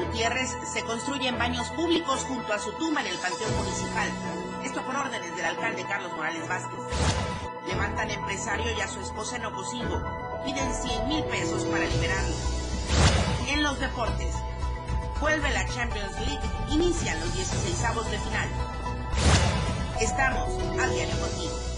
Gutiérrez se construyen baños públicos junto a su tumba en el Panteón Municipal. Esto por órdenes del alcalde Carlos Morales Vázquez. Levantan empresario y a su esposa en Ocosingo. Piden 100 mil pesos para liberarlo. En los deportes, vuelve la Champions League. Inician los 16 avos de final. Estamos al diario contigo.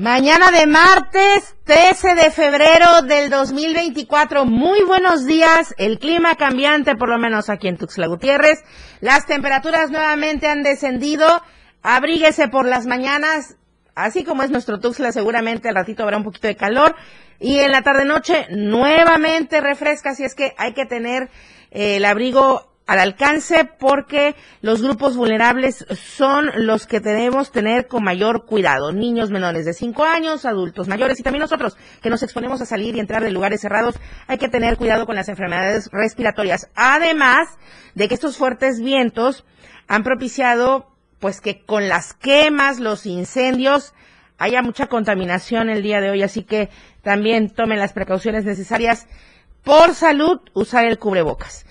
Mañana de martes 13 de febrero del 2024. Muy buenos días. El clima cambiante, por lo menos aquí en Tuxtla Gutiérrez. Las temperaturas nuevamente han descendido. Abríguese por las mañanas. Así como es nuestro Tuxtla, seguramente al ratito habrá un poquito de calor. Y en la tarde-noche nuevamente refresca. Así es que hay que tener eh, el abrigo al alcance porque los grupos vulnerables son los que debemos tener con mayor cuidado. Niños menores de 5 años, adultos mayores y también nosotros que nos exponemos a salir y entrar de lugares cerrados, hay que tener cuidado con las enfermedades respiratorias. Además de que estos fuertes vientos han propiciado pues que con las quemas, los incendios, haya mucha contaminación el día de hoy, así que también tomen las precauciones necesarias por salud, usar el cubrebocas.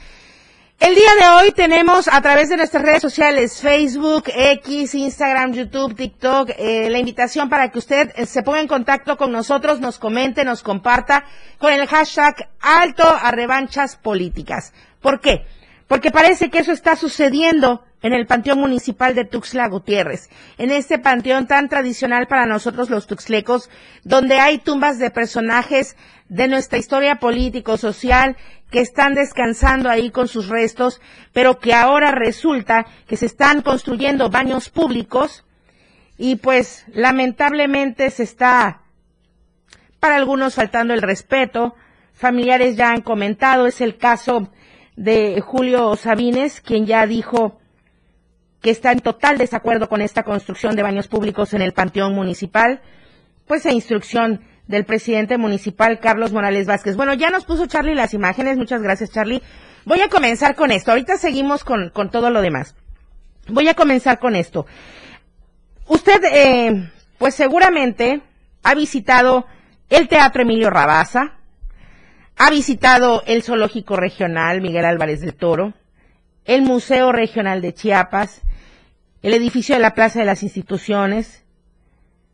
El día de hoy tenemos a través de nuestras redes sociales, Facebook, X, Instagram, YouTube, TikTok, eh, la invitación para que usted eh, se ponga en contacto con nosotros, nos comente, nos comparta con el hashtag alto a revanchas políticas. ¿Por qué? Porque parece que eso está sucediendo en el Panteón Municipal de Tuxtla Gutiérrez, en este panteón tan tradicional para nosotros los tuxlecos, donde hay tumbas de personajes de nuestra historia político-social que están descansando ahí con sus restos, pero que ahora resulta que se están construyendo baños públicos y pues lamentablemente se está para algunos faltando el respeto. Familiares ya han comentado, es el caso de Julio Sabines, quien ya dijo que está en total desacuerdo con esta construcción de baños públicos en el Panteón Municipal, pues a instrucción del presidente municipal Carlos Morales Vázquez. Bueno, ya nos puso Charlie las imágenes, muchas gracias Charlie. Voy a comenzar con esto, ahorita seguimos con, con todo lo demás. Voy a comenzar con esto. Usted, eh, pues seguramente ha visitado el Teatro Emilio Rabaza, ha visitado el Zoológico Regional Miguel Álvarez del Toro, el Museo Regional de Chiapas, el edificio de la Plaza de las Instituciones,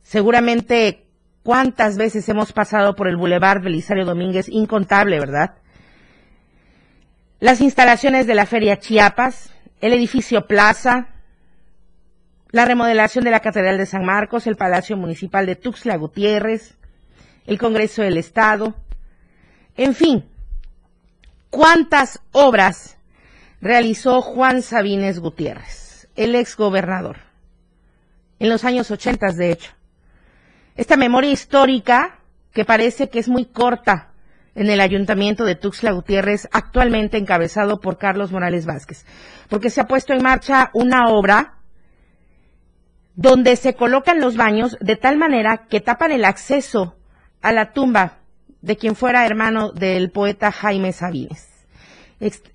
seguramente ¿Cuántas veces hemos pasado por el Boulevard Belisario Domínguez? Incontable, ¿verdad? Las instalaciones de la Feria Chiapas, el edificio Plaza, la remodelación de la Catedral de San Marcos, el Palacio Municipal de Tuxtla Gutiérrez, el Congreso del Estado, en fin, ¿cuántas obras realizó Juan Sabines Gutiérrez, el ex gobernador? En los años ochentas, de hecho esta memoria histórica que parece que es muy corta en el ayuntamiento de Tuxtla Gutiérrez, actualmente encabezado por Carlos Morales Vázquez, porque se ha puesto en marcha una obra donde se colocan los baños de tal manera que tapan el acceso a la tumba de quien fuera hermano del poeta Jaime Sabines.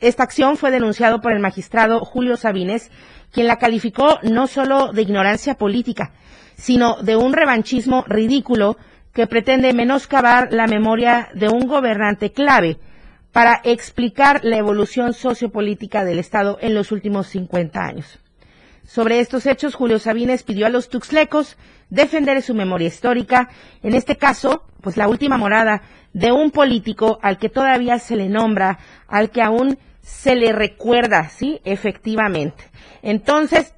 Esta acción fue denunciada por el magistrado Julio Sabines, quien la calificó no solo de ignorancia política, sino de un revanchismo ridículo que pretende menoscabar la memoria de un gobernante clave para explicar la evolución sociopolítica del Estado en los últimos 50 años. Sobre estos hechos, Julio Sabines pidió a los tuxlecos defender su memoria histórica, en este caso, pues la última morada de un político al que todavía se le nombra, al que aún se le recuerda, sí, efectivamente. Entonces,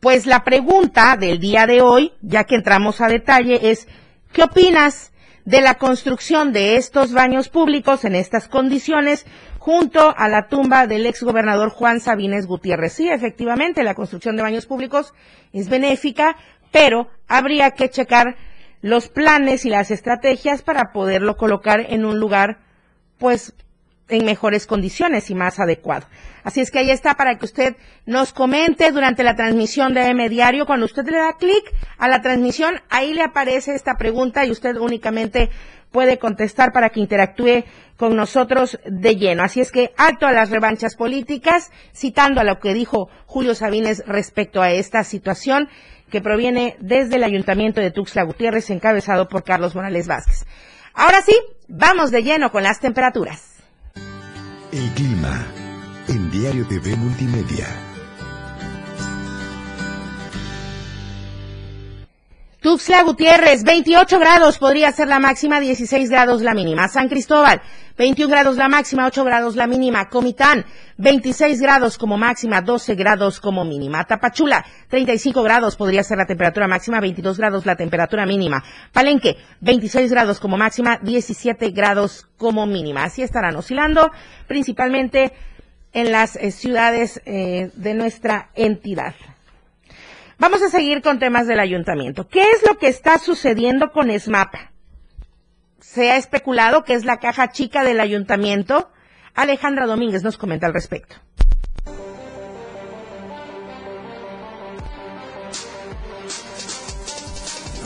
pues la pregunta del día de hoy, ya que entramos a detalle, es, ¿qué opinas de la construcción de estos baños públicos en estas condiciones junto a la tumba del ex gobernador Juan Sabines Gutiérrez? Sí, efectivamente, la construcción de baños públicos es benéfica, pero habría que checar los planes y las estrategias para poderlo colocar en un lugar, pues, en mejores condiciones y más adecuado. Así es que ahí está para que usted nos comente durante la transmisión de M Diario. Cuando usted le da clic a la transmisión, ahí le aparece esta pregunta y usted únicamente puede contestar para que interactúe con nosotros de lleno. Así es que alto a las revanchas políticas, citando a lo que dijo Julio Sabines respecto a esta situación que proviene desde el Ayuntamiento de Tuxtla Gutiérrez, encabezado por Carlos Morales Vázquez. Ahora sí, vamos de lleno con las temperaturas. El clima en Diario TV Multimedia. Tuxtla Gutiérrez, 28 grados podría ser la máxima, 16 grados la mínima. San Cristóbal, 21 grados la máxima, 8 grados la mínima. Comitán, 26 grados como máxima, 12 grados como mínima. Tapachula, 35 grados podría ser la temperatura máxima, 22 grados la temperatura mínima. Palenque, 26 grados como máxima, 17 grados como mínima. Así estarán oscilando, principalmente en las eh, ciudades eh, de nuestra entidad. Vamos a seguir con temas del ayuntamiento. ¿Qué es lo que está sucediendo con SMAP? Se ha especulado que es la caja chica del ayuntamiento. Alejandra Domínguez nos comenta al respecto.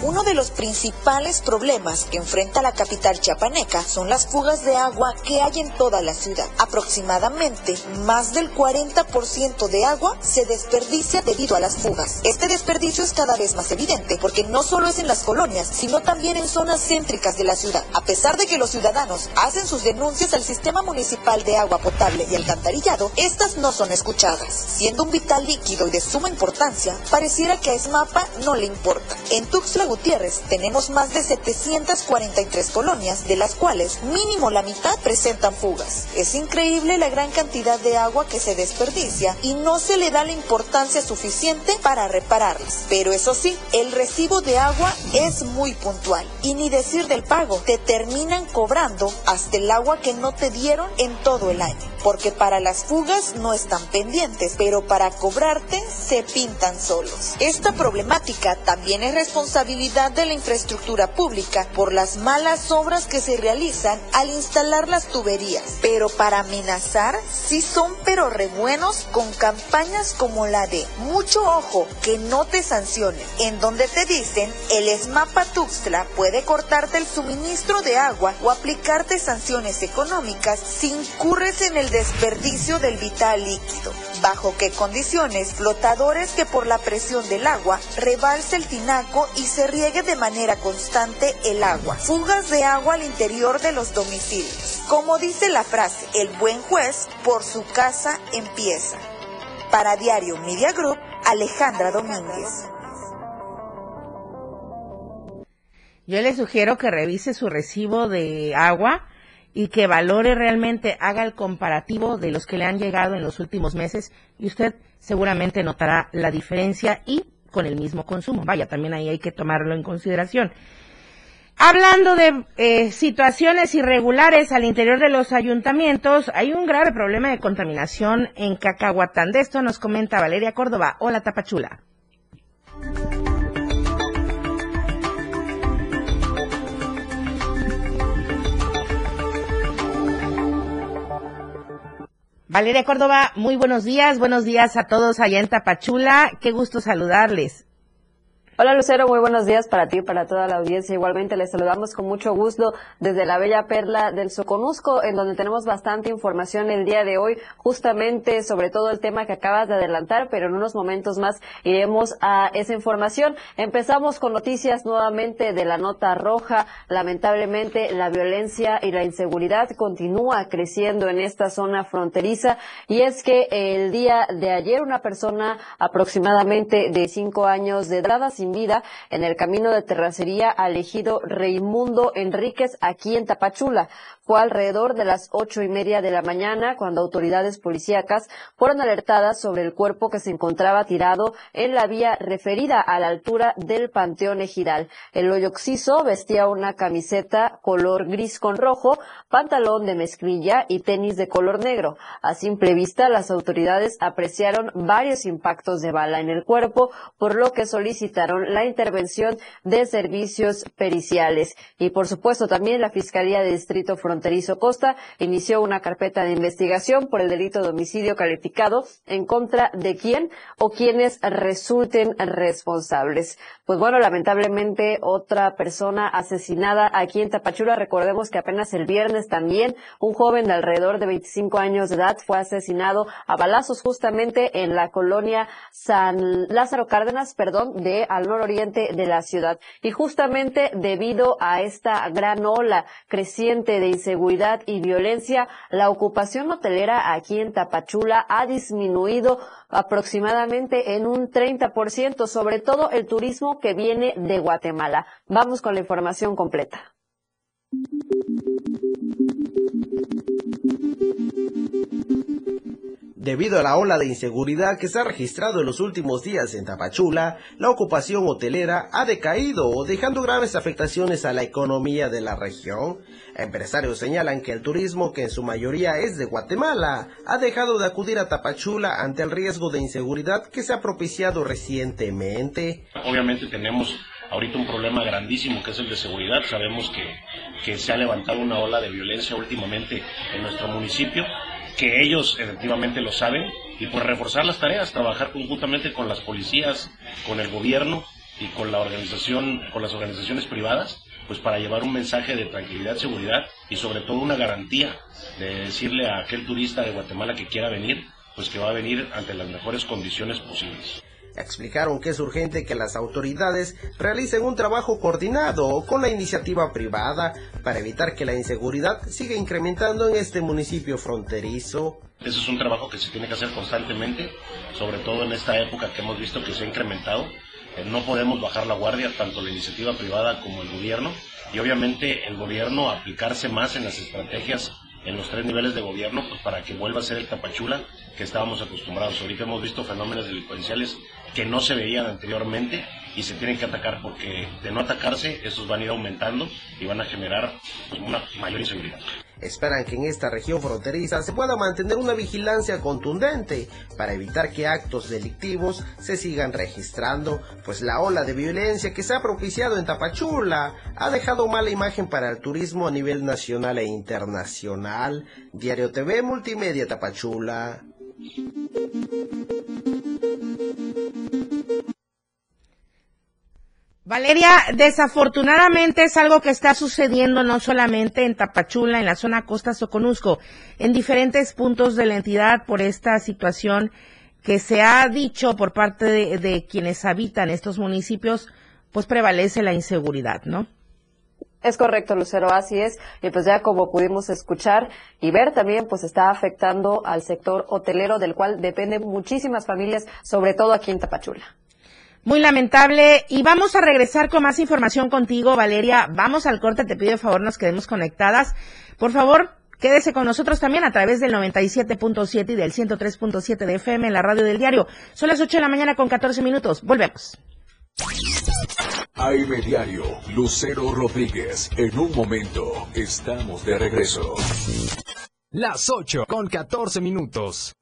Uno de los principales problemas que enfrenta la capital chiapaneca son las fugas de agua que hay en toda la ciudad. Aproximadamente más del 40% de agua se desperdicia debido a las fugas. Este desperdicio es cada vez más evidente porque no solo es en las colonias, sino también en zonas céntricas de la ciudad. A pesar de que los ciudadanos hacen sus denuncias al sistema municipal de agua potable y alcantarillado, estas no son escuchadas. Siendo un vital líquido y de suma importancia, pareciera que a ESMAPA no le importa. En Tuxtla Gutiérrez tenemos más de 743 colonias, de las cuales mínimo la mitad presentan fugas. Es increíble la gran cantidad de agua que se desperdicia y no se le da la importancia suficiente para repararlas. Pero eso sí, el recibo de agua es muy puntual y ni decir del pago, te terminan cobrando hasta el agua que no te dieron en todo el año. Porque para las fugas no están pendientes, pero para cobrarte se pintan solos. Esta problemática también es responsabilidad de la infraestructura pública por las malas obras que se realizan al instalar las tuberías. Pero para amenazar, sí son pero re buenos con campañas como la de mucho ojo que no te sancionen, en donde te dicen el ESMAPA Tuxtla puede cortarte el suministro de agua o aplicarte sanciones económicas si incurres en el desperdicio del vital líquido. ¿Bajo qué condiciones? Flotadores que por la presión del agua rebalse el tinaco y se riegue de manera constante el agua. Fugas de agua al interior de los domicilios. Como dice la frase, el buen juez por su casa empieza. Para Diario Media Group, Alejandra Domínguez. Yo le sugiero que revise su recibo de agua y que valore realmente, haga el comparativo de los que le han llegado en los últimos meses y usted seguramente notará la diferencia y con el mismo consumo. Vaya, también ahí hay que tomarlo en consideración. Hablando de eh, situaciones irregulares al interior de los ayuntamientos, hay un grave problema de contaminación en Cacahuatán. De esto nos comenta Valeria Córdoba. Hola, Tapachula. Valeria Córdoba, muy buenos días, buenos días a todos allá en Tapachula, qué gusto saludarles. Hola Lucero, muy buenos días para ti y para toda la audiencia. Igualmente les saludamos con mucho gusto desde la bella perla del Soconusco, en donde tenemos bastante información el día de hoy, justamente sobre todo el tema que acabas de adelantar, pero en unos momentos más iremos a esa información. Empezamos con noticias nuevamente de la nota roja. Lamentablemente la violencia y la inseguridad continúa creciendo en esta zona fronteriza y es que el día de ayer una persona aproximadamente de cinco años de edad vida en el camino de terracería al ejido Reimundo Enríquez aquí en Tapachula. Fue alrededor de las ocho y media de la mañana cuando autoridades policíacas fueron alertadas sobre el cuerpo que se encontraba tirado en la vía referida a la altura del Panteón Ejidal. El hoyo vestía una camiseta color gris con rojo, pantalón de mezclilla y tenis de color negro. A simple vista, las autoridades apreciaron varios impactos de bala en el cuerpo, por lo que solicitaron solicitaron la intervención de servicios periciales. Y por supuesto también la Fiscalía de Distrito Fronterizo Costa inició una carpeta de investigación por el delito de homicidio calificado en contra de quién o quienes resulten responsables. Pues bueno, lamentablemente otra persona asesinada aquí en Tapachula. Recordemos que apenas el viernes también un joven de alrededor de 25 años de edad fue asesinado a balazos justamente en la colonia San Lázaro Cárdenas, perdón, de al nororiente de la ciudad. Y justamente debido a esta gran ola creciente de inseguridad y violencia, la ocupación hotelera aquí en Tapachula ha disminuido aproximadamente en un 30%, sobre todo el turismo que viene de Guatemala. Vamos con la información completa. Debido a la ola de inseguridad que se ha registrado en los últimos días en Tapachula, la ocupación hotelera ha decaído, dejando graves afectaciones a la economía de la región. Empresarios señalan que el turismo, que en su mayoría es de Guatemala, ha dejado de acudir a Tapachula ante el riesgo de inseguridad que se ha propiciado recientemente. Obviamente tenemos ahorita un problema grandísimo que es el de seguridad. Sabemos que, que se ha levantado una ola de violencia últimamente en nuestro municipio que ellos efectivamente lo saben y por reforzar las tareas, trabajar conjuntamente con las policías, con el gobierno y con la organización, con las organizaciones privadas, pues para llevar un mensaje de tranquilidad, seguridad y sobre todo una garantía de decirle a aquel turista de Guatemala que quiera venir, pues que va a venir ante las mejores condiciones posibles. Explicaron que es urgente que las autoridades realicen un trabajo coordinado con la iniciativa privada para evitar que la inseguridad siga incrementando en este municipio fronterizo. Eso es un trabajo que se tiene que hacer constantemente, sobre todo en esta época que hemos visto que se ha incrementado. Eh, no podemos bajar la guardia, tanto la iniciativa privada como el gobierno, y obviamente el gobierno aplicarse más en las estrategias en los tres niveles de gobierno pues para que vuelva a ser el Tapachula que estábamos acostumbrados. Ahorita hemos visto fenómenos delincuenciales que no se veían anteriormente y se tienen que atacar porque de no atacarse estos van a ir aumentando y van a generar pues, una mayor inseguridad. Esperan que en esta región fronteriza se pueda mantener una vigilancia contundente para evitar que actos delictivos se sigan registrando, pues la ola de violencia que se ha propiciado en Tapachula ha dejado mala imagen para el turismo a nivel nacional e internacional. Diario TV Multimedia Tapachula. Valeria, desafortunadamente es algo que está sucediendo no solamente en Tapachula, en la zona Costa Soconusco, en diferentes puntos de la entidad por esta situación que se ha dicho por parte de, quienes habitan estos municipios, pues prevalece la inseguridad, ¿no? Es correcto, Lucero, así es. Y pues ya como pudimos escuchar y ver también, pues está afectando al sector hotelero, del cual dependen muchísimas familias, sobre todo aquí en Tapachula. Muy lamentable. Y vamos a regresar con más información contigo, Valeria. Vamos al corte, te pido de favor nos quedemos conectadas. Por favor, quédese con nosotros también a través del 97.7 y del 103.7 de FM en la radio del diario. Son las 8 de la mañana con 14 minutos. Volvemos. AM Diario, Lucero Rodríguez. En un momento, estamos de regreso. Las 8 con 14 minutos.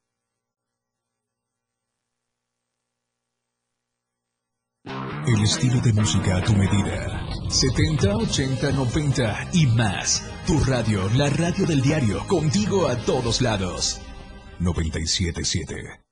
El estilo de música a tu medida. 70, 80, 90 y más. Tu radio, la radio del diario, contigo a todos lados. 977.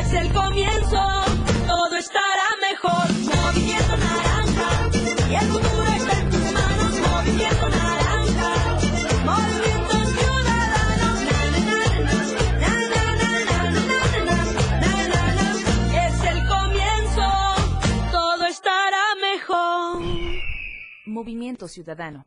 Es el comienzo, todo estará mejor. Movimiento naranja, y el futuro está en tus manos. Movimiento naranja, movimiento ciudadano. Es el comienzo, todo estará mejor. Movimiento Ciudadano.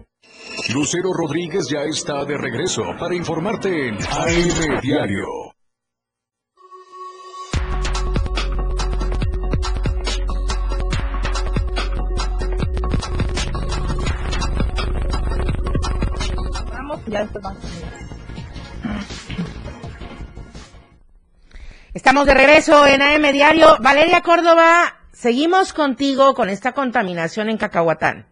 Lucero Rodríguez ya está de regreso para informarte en AM Diario. Vamos, ya. Estamos de regreso en AM Diario. Valeria Córdoba, seguimos contigo con esta contaminación en Cacahuatán.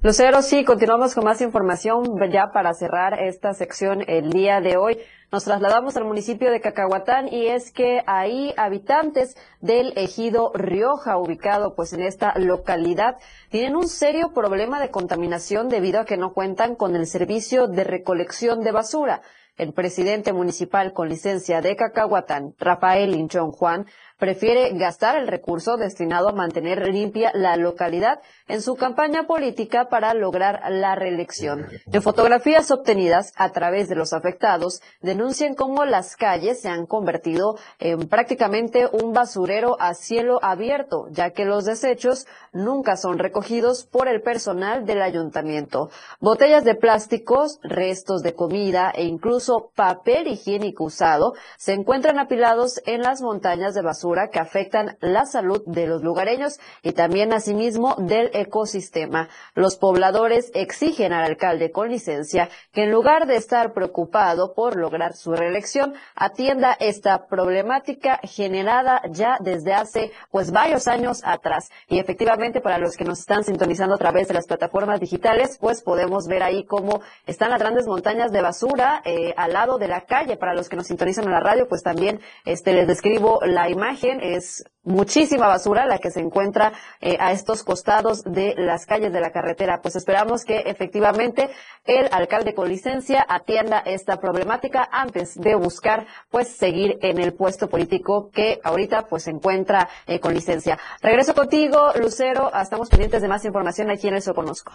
Lucero, sí, continuamos con más información ya para cerrar esta sección el día de hoy. Nos trasladamos al municipio de Cacahuatán y es que ahí habitantes del ejido Rioja, ubicado pues en esta localidad, tienen un serio problema de contaminación debido a que no cuentan con el servicio de recolección de basura. El presidente municipal con licencia de Cacahuatán, Rafael Linchón Juan, prefiere gastar el recurso destinado a mantener limpia la localidad en su campaña política para lograr la reelección. En fotografías obtenidas a través de los afectados, denuncian cómo las calles se han convertido en prácticamente un basurero a cielo abierto, ya que los desechos nunca son recogidos por el personal del ayuntamiento. Botellas de plásticos, restos de comida e incluso papel higiénico usado se encuentran apilados en las montañas de basura que afectan la salud de los lugareños y también asimismo del ecosistema. Los pobladores exigen al alcalde con licencia que en lugar de estar preocupado por lograr su reelección, atienda esta problemática generada ya desde hace pues varios años atrás. Y efectivamente para los que nos están sintonizando a través de las plataformas digitales, pues podemos ver ahí cómo están las grandes montañas de basura eh, al lado de la calle. Para los que nos sintonizan en la radio, pues también este les describo la imagen es muchísima basura la que se encuentra eh, a estos costados de las calles de la carretera. Pues esperamos que efectivamente el alcalde con licencia atienda esta problemática antes de buscar pues seguir en el puesto político que ahorita pues se encuentra eh, con licencia. Regreso contigo, Lucero. Estamos pendientes de más información aquí en el Soconozco.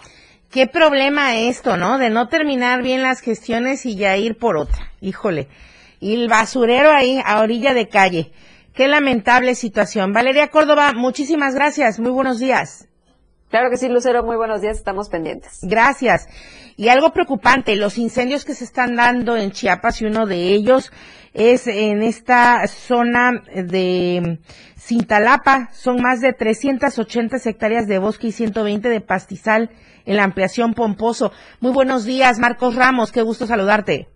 Qué problema esto, ¿no? De no terminar bien las gestiones y ya ir por otra. Híjole. Y el basurero ahí a orilla de calle. Qué lamentable situación. Valeria Córdoba, muchísimas gracias. Muy buenos días. Claro que sí, Lucero. Muy buenos días. Estamos pendientes. Gracias. Y algo preocupante, los incendios que se están dando en Chiapas y uno de ellos es en esta zona de Cintalapa. Son más de 380 hectáreas de bosque y 120 de pastizal en la ampliación Pomposo. Muy buenos días, Marcos Ramos. Qué gusto saludarte.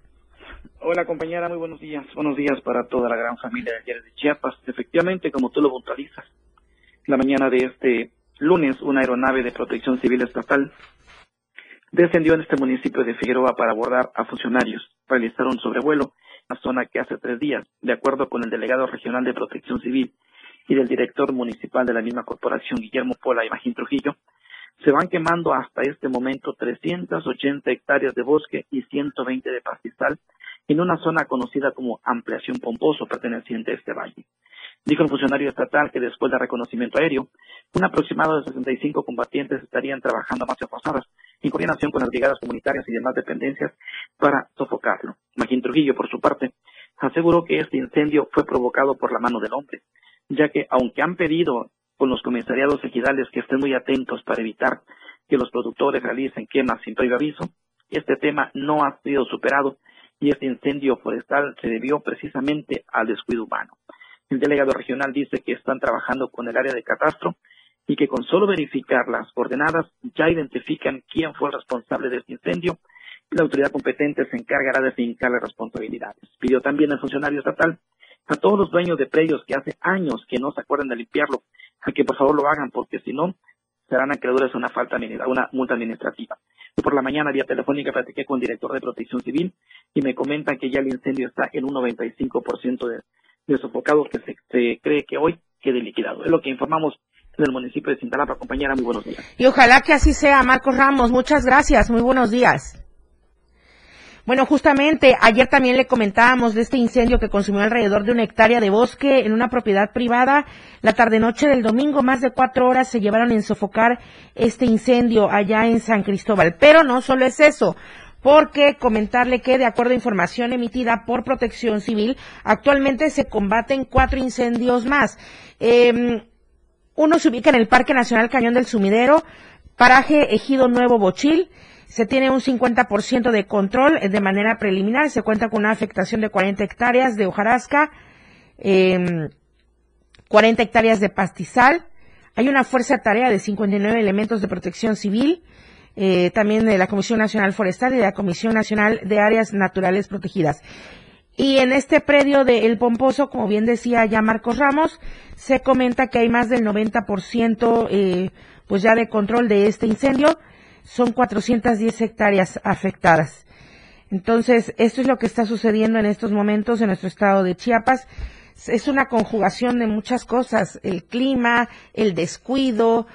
Hola compañera, muy buenos días. Buenos días para toda la gran familia de ayer de Chiapas. Efectivamente, como tú lo puntualizas, la mañana de este lunes una aeronave de protección civil estatal descendió en este municipio de Figueroa para abordar a funcionarios. Realizaron un sobrevuelo la zona que hace tres días, de acuerdo con el delegado regional de protección civil y del director municipal de la misma corporación, Guillermo Pola y Magín Trujillo, se van quemando hasta este momento 380 hectáreas de bosque y 120 de pastizal en una zona conocida como Ampliación Pomposo, perteneciente a este valle. Dijo el funcionario estatal que después del reconocimiento aéreo, un aproximado de 65 combatientes estarían trabajando a marchas forzadas en coordinación con las brigadas comunitarias y demás dependencias para sofocarlo. Magín Trujillo, por su parte, aseguró que este incendio fue provocado por la mano del hombre, ya que aunque han pedido con los comisariados ejidales que estén muy atentos para evitar que los productores realicen quemas sin previo aviso, este tema no ha sido superado y este incendio forestal se debió precisamente al descuido humano. El delegado regional dice que están trabajando con el área de catastro y que con solo verificar las coordenadas ya identifican quién fue el responsable de este incendio la autoridad competente se encargará de fincarle responsabilidades. Pidió también al funcionario estatal a todos los dueños de predios que hace años que no se acuerdan de limpiarlo, a que por favor lo hagan, porque si no, serán acreedores a una falta una multa administrativa. Por la mañana, vía telefónica, platiqué con el director de Protección Civil y me comentan que ya el incendio está en un 95% de, de sofocado que se, se cree que hoy quede liquidado. Es lo que informamos del municipio de Cintalapa. Compañera, muy buenos días. Y ojalá que así sea, Marcos Ramos. Muchas gracias. Muy buenos días. Bueno, justamente ayer también le comentábamos de este incendio que consumió alrededor de una hectárea de bosque en una propiedad privada. La tarde-noche del domingo, más de cuatro horas se llevaron en sofocar este incendio allá en San Cristóbal. Pero no solo es eso porque comentarle que de acuerdo a información emitida por Protección Civil, actualmente se combaten cuatro incendios más. Eh, uno se ubica en el Parque Nacional Cañón del Sumidero, paraje Ejido Nuevo Bochil, se tiene un 50% de control eh, de manera preliminar. Se cuenta con una afectación de 40 hectáreas de hojarasca, eh, 40 hectáreas de pastizal. Hay una fuerza tarea de 59 elementos de protección civil, eh, también de la Comisión Nacional Forestal y de la Comisión Nacional de Áreas Naturales Protegidas. Y en este predio de El Pomposo, como bien decía ya Marcos Ramos, se comenta que hay más del 90% eh, pues ya de control de este incendio son 410 hectáreas afectadas. Entonces, esto es lo que está sucediendo en estos momentos en nuestro estado de Chiapas. Es una conjugación de muchas cosas, el clima, el descuido,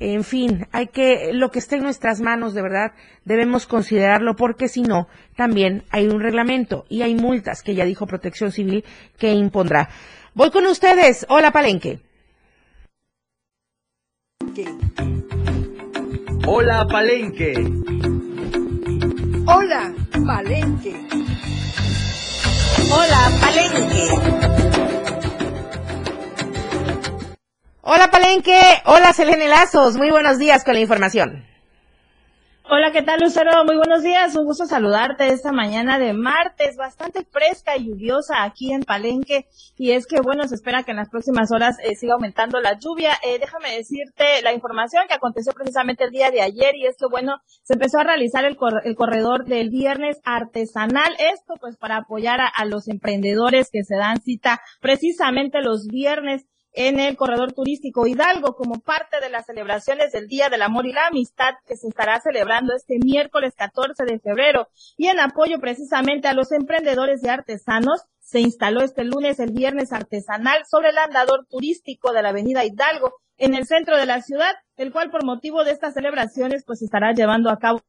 en fin, hay que, lo que esté en nuestras manos, de verdad, debemos considerarlo porque si no, también hay un reglamento y hay multas que ya dijo Protección Civil que impondrá. Voy con ustedes. Hola, Palenque. Hola Palenque. Hola Palenque. Hola Palenque. Hola Palenque. Hola Selene Lazos. Muy buenos días con la información. Hola, ¿qué tal Lucero? Muy buenos días, un gusto saludarte esta mañana de martes, bastante fresca y lluviosa aquí en Palenque y es que bueno, se espera que en las próximas horas eh, siga aumentando la lluvia. Eh, déjame decirte la información que aconteció precisamente el día de ayer y es que bueno, se empezó a realizar el, cor el corredor del viernes artesanal, esto pues para apoyar a, a los emprendedores que se dan cita precisamente los viernes en el corredor turístico Hidalgo como parte de las celebraciones del Día del Amor y la Amistad que se estará celebrando este miércoles 14 de febrero y en apoyo precisamente a los emprendedores de artesanos se instaló este lunes el viernes artesanal sobre el andador turístico de la avenida Hidalgo en el centro de la ciudad, el cual por motivo de estas celebraciones pues estará llevando a cabo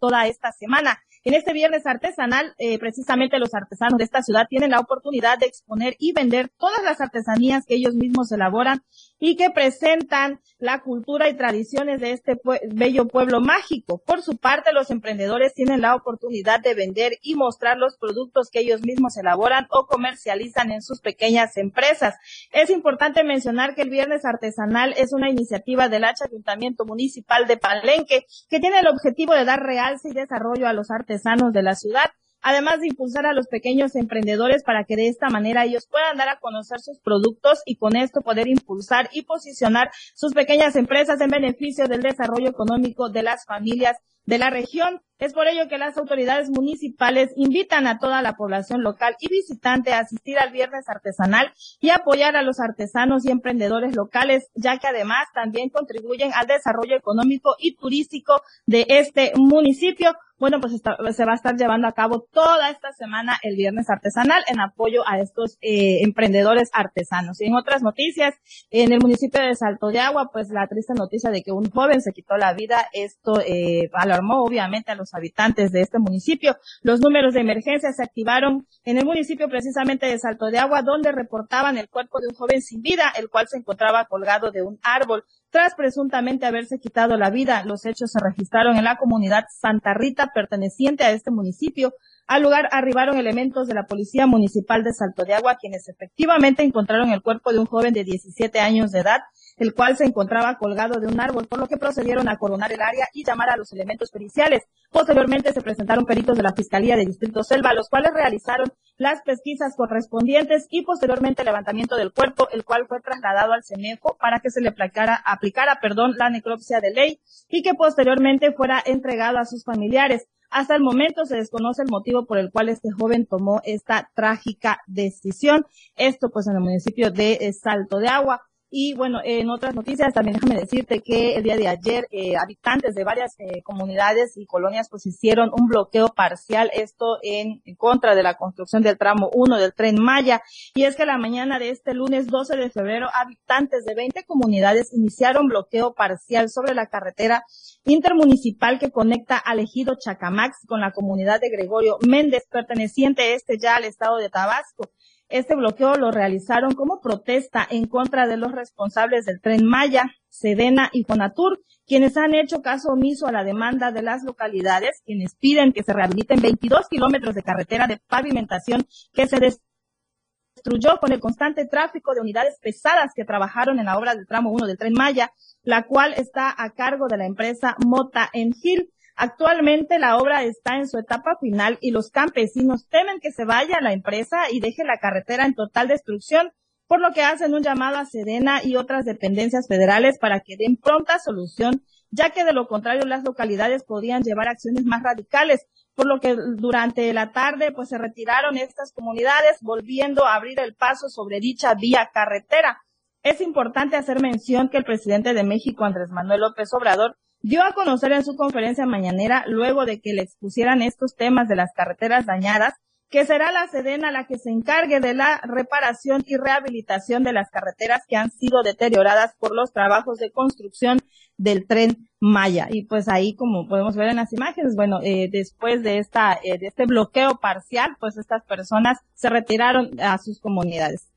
toda esta semana. En este viernes artesanal, eh, precisamente los artesanos de esta ciudad tienen la oportunidad de exponer y vender todas las artesanías que ellos mismos elaboran y que presentan la cultura y tradiciones de este pue bello pueblo mágico. Por su parte, los emprendedores tienen la oportunidad de vender y mostrar los productos que ellos mismos elaboran o comercializan en sus pequeñas empresas. Es importante mencionar que el Viernes Artesanal es una iniciativa del H Ayuntamiento Municipal de Palenque que tiene el objetivo de dar realce y desarrollo a los artesanos de la ciudad además de impulsar a los pequeños emprendedores para que de esta manera ellos puedan dar a conocer sus productos y con esto poder impulsar y posicionar sus pequeñas empresas en beneficio del desarrollo económico de las familias de la región. Es por ello que las autoridades municipales invitan a toda la población local y visitante a asistir al viernes artesanal y apoyar a los artesanos y emprendedores locales, ya que además también contribuyen al desarrollo económico y turístico de este municipio. Bueno, pues se va a estar llevando a cabo toda esta semana el viernes artesanal en apoyo a estos eh, emprendedores artesanos. Y en otras noticias, en el municipio de Salto de Agua, pues la triste noticia de que un joven se quitó la vida, esto eh, alarmó obviamente a los habitantes de este municipio. Los números de emergencia se activaron en el municipio precisamente de Salto de Agua, donde reportaban el cuerpo de un joven sin vida, el cual se encontraba colgado de un árbol. Tras presuntamente haberse quitado la vida, los hechos se registraron en la comunidad Santa Rita, perteneciente a este municipio. Al lugar arribaron elementos de la Policía Municipal de Salto de Agua, quienes efectivamente encontraron el cuerpo de un joven de 17 años de edad, el cual se encontraba colgado de un árbol, por lo que procedieron a coronar el área y llamar a los elementos periciales. Posteriormente se presentaron peritos de la Fiscalía de Distrito Selva, los cuales realizaron las pesquisas correspondientes y posteriormente el levantamiento del cuerpo, el cual fue trasladado al CENEFO para que se le aplicara, aplicara, perdón, la necropsia de ley y que posteriormente fuera entregado a sus familiares. Hasta el momento se desconoce el motivo por el cual este joven tomó esta trágica decisión. Esto pues en el municipio de eh, Salto de Agua. Y bueno, en otras noticias también déjame decirte que el día de ayer eh, habitantes de varias eh, comunidades y colonias pues hicieron un bloqueo parcial, esto en, contra de la construcción del tramo 1 del tren Maya. Y es que la mañana de este lunes 12 de febrero, habitantes de 20 comunidades iniciaron bloqueo parcial sobre la carretera intermunicipal que conecta al ejido Chacamax con la comunidad de Gregorio Méndez, perteneciente este ya al estado de Tabasco. Este bloqueo lo realizaron como protesta en contra de los responsables del tren Maya, Sedena y Fonatur, quienes han hecho caso omiso a la demanda de las localidades, quienes piden que se rehabiliten 22 kilómetros de carretera de pavimentación que se destruyó con el constante tráfico de unidades pesadas que trabajaron en la obra del tramo 1 del tren Maya, la cual está a cargo de la empresa Mota en Gil. Actualmente la obra está en su etapa final y los campesinos temen que se vaya la empresa y deje la carretera en total destrucción, por lo que hacen un llamado a Sedena y otras dependencias federales para que den pronta solución, ya que de lo contrario las localidades podrían llevar acciones más radicales, por lo que durante la tarde pues se retiraron estas comunidades, volviendo a abrir el paso sobre dicha vía carretera. Es importante hacer mención que el presidente de México, Andrés Manuel López Obrador, dio a conocer en su conferencia mañanera, luego de que le expusieran estos temas de las carreteras dañadas, que será la Sedena la que se encargue de la reparación y rehabilitación de las carreteras que han sido deterioradas por los trabajos de construcción del tren Maya. Y pues ahí, como podemos ver en las imágenes, bueno, eh, después de esta, eh, de este bloqueo parcial, pues estas personas se retiraron a sus comunidades.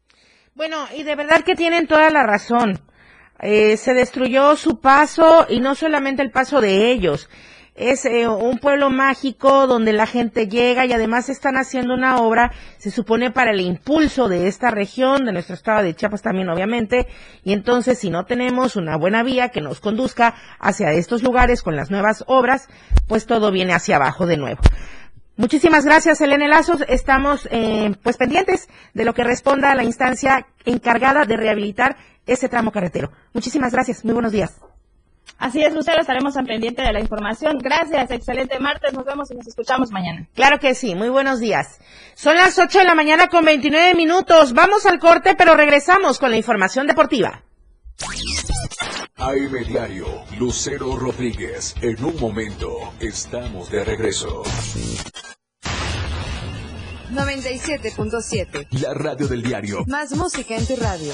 Bueno, y de verdad que tienen toda la razón. Eh, se destruyó su paso y no solamente el paso de ellos. Es eh, un pueblo mágico donde la gente llega y además están haciendo una obra, se supone para el impulso de esta región, de nuestro estado de Chiapas también obviamente, y entonces si no tenemos una buena vía que nos conduzca hacia estos lugares con las nuevas obras, pues todo viene hacia abajo de nuevo. Muchísimas gracias, Elena Lazos. Estamos eh, pues pendientes de lo que responda la instancia encargada de rehabilitar ese tramo carretero. Muchísimas gracias. Muy buenos días. Así es, Lucero, estaremos al pendiente de la información. Gracias, excelente martes. Nos vemos y nos escuchamos mañana. Claro que sí, muy buenos días. Son las 8 de la mañana con 29 minutos. Vamos al corte, pero regresamos con la información deportiva. AM Diario, Lucero Rodríguez. En un momento, estamos de regreso. 97.7. La radio del diario. Más música en tu radio.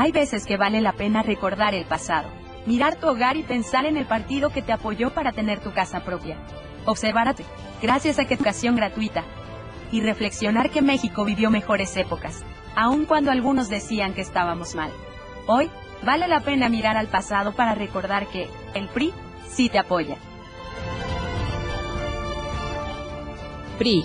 Hay veces que vale la pena recordar el pasado, mirar tu hogar y pensar en el partido que te apoyó para tener tu casa propia. Observarte, gracias a que educación gratuita. Y reflexionar que México vivió mejores épocas, aun cuando algunos decían que estábamos mal. Hoy, vale la pena mirar al pasado para recordar que el PRI sí te apoya. PRI.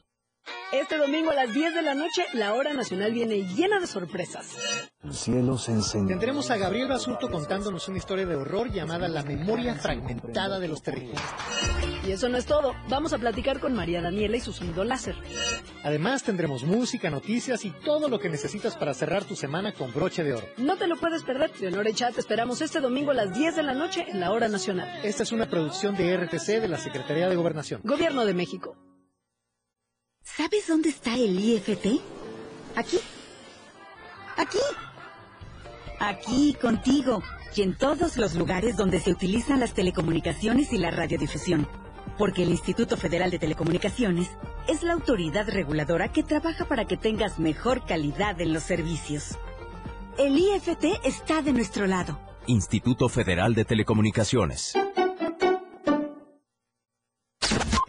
Este domingo a las 10 de la noche, la hora nacional viene llena de sorpresas. El cielo se encendió. Tendremos a Gabriel Basurto contándonos una historia de horror llamada La memoria fragmentada de los terrícolas. Y eso no es todo. Vamos a platicar con María Daniela y su sonido láser. Además tendremos música, noticias y todo lo que necesitas para cerrar tu semana con broche de oro. No te lo puedes perder. Leonora y Chat te esperamos este domingo a las 10 de la noche en la hora nacional. Esta es una producción de RTC de la Secretaría de Gobernación. Gobierno de México. ¿Sabes dónde está el IFT? Aquí. Aquí. Aquí, contigo, y en todos los lugares donde se utilizan las telecomunicaciones y la radiodifusión. Porque el Instituto Federal de Telecomunicaciones es la autoridad reguladora que trabaja para que tengas mejor calidad en los servicios. El IFT está de nuestro lado. Instituto Federal de Telecomunicaciones.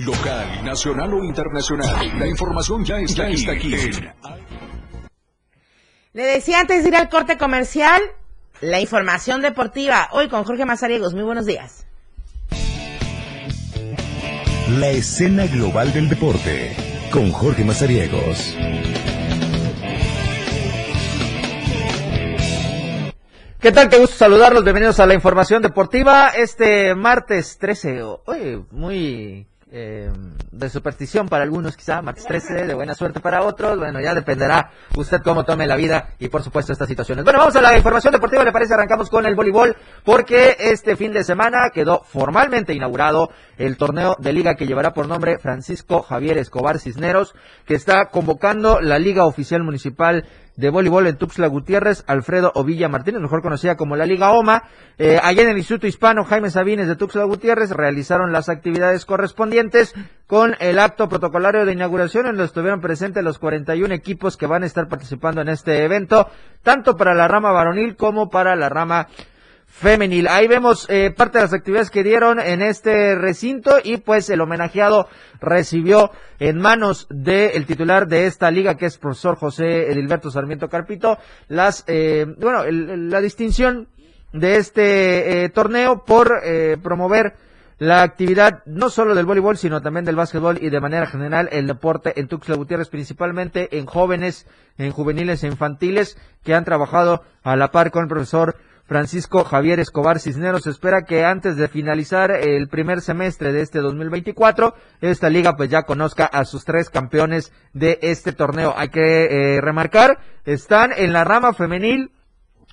Local, nacional o internacional. La información ya está, Ya está aquí. Le decía antes de ir al corte comercial, la información deportiva. Hoy con Jorge Mazariegos. Muy buenos días. La escena global del deporte con Jorge Mazariegos. ¿Qué tal? Qué gusto saludarlos. Bienvenidos a la información deportiva. Este martes 13, oye, muy eh, de superstición para algunos quizá, martes 13, de buena suerte para otros. Bueno, ya dependerá usted cómo tome la vida y por supuesto estas situaciones. Bueno, vamos a la información deportiva. Le parece, arrancamos con el voleibol porque este fin de semana quedó formalmente inaugurado el torneo de liga que llevará por nombre Francisco Javier Escobar Cisneros, que está convocando la Liga Oficial Municipal de voleibol en Tuxtla Gutiérrez, Alfredo Ovilla Martínez, mejor conocida como la Liga OMA. Eh, allá en el Instituto Hispano Jaime Sabines de Tuxtla Gutiérrez realizaron las actividades correspondientes con el acto protocolario de inauguración en donde estuvieron presentes los 41 equipos que van a estar participando en este evento, tanto para la rama varonil como para la rama femenil. Ahí vemos eh, parte de las actividades que dieron en este recinto y pues el homenajeado recibió en manos del titular de esta liga que es profesor José Edilberto Sarmiento Carpito las eh, bueno el- la distinción de este eh, torneo por eh, promover la actividad no solo del voleibol, sino también del básquetbol y de manera general el deporte en Tuxtla Gutiérrez, principalmente en jóvenes, en juveniles e infantiles que han trabajado a la par con el profesor Francisco Javier Escobar Cisneros. Espera que antes de finalizar el primer semestre de este 2024, esta liga pues ya conozca a sus tres campeones de este torneo. Hay que eh, remarcar, están en la rama femenil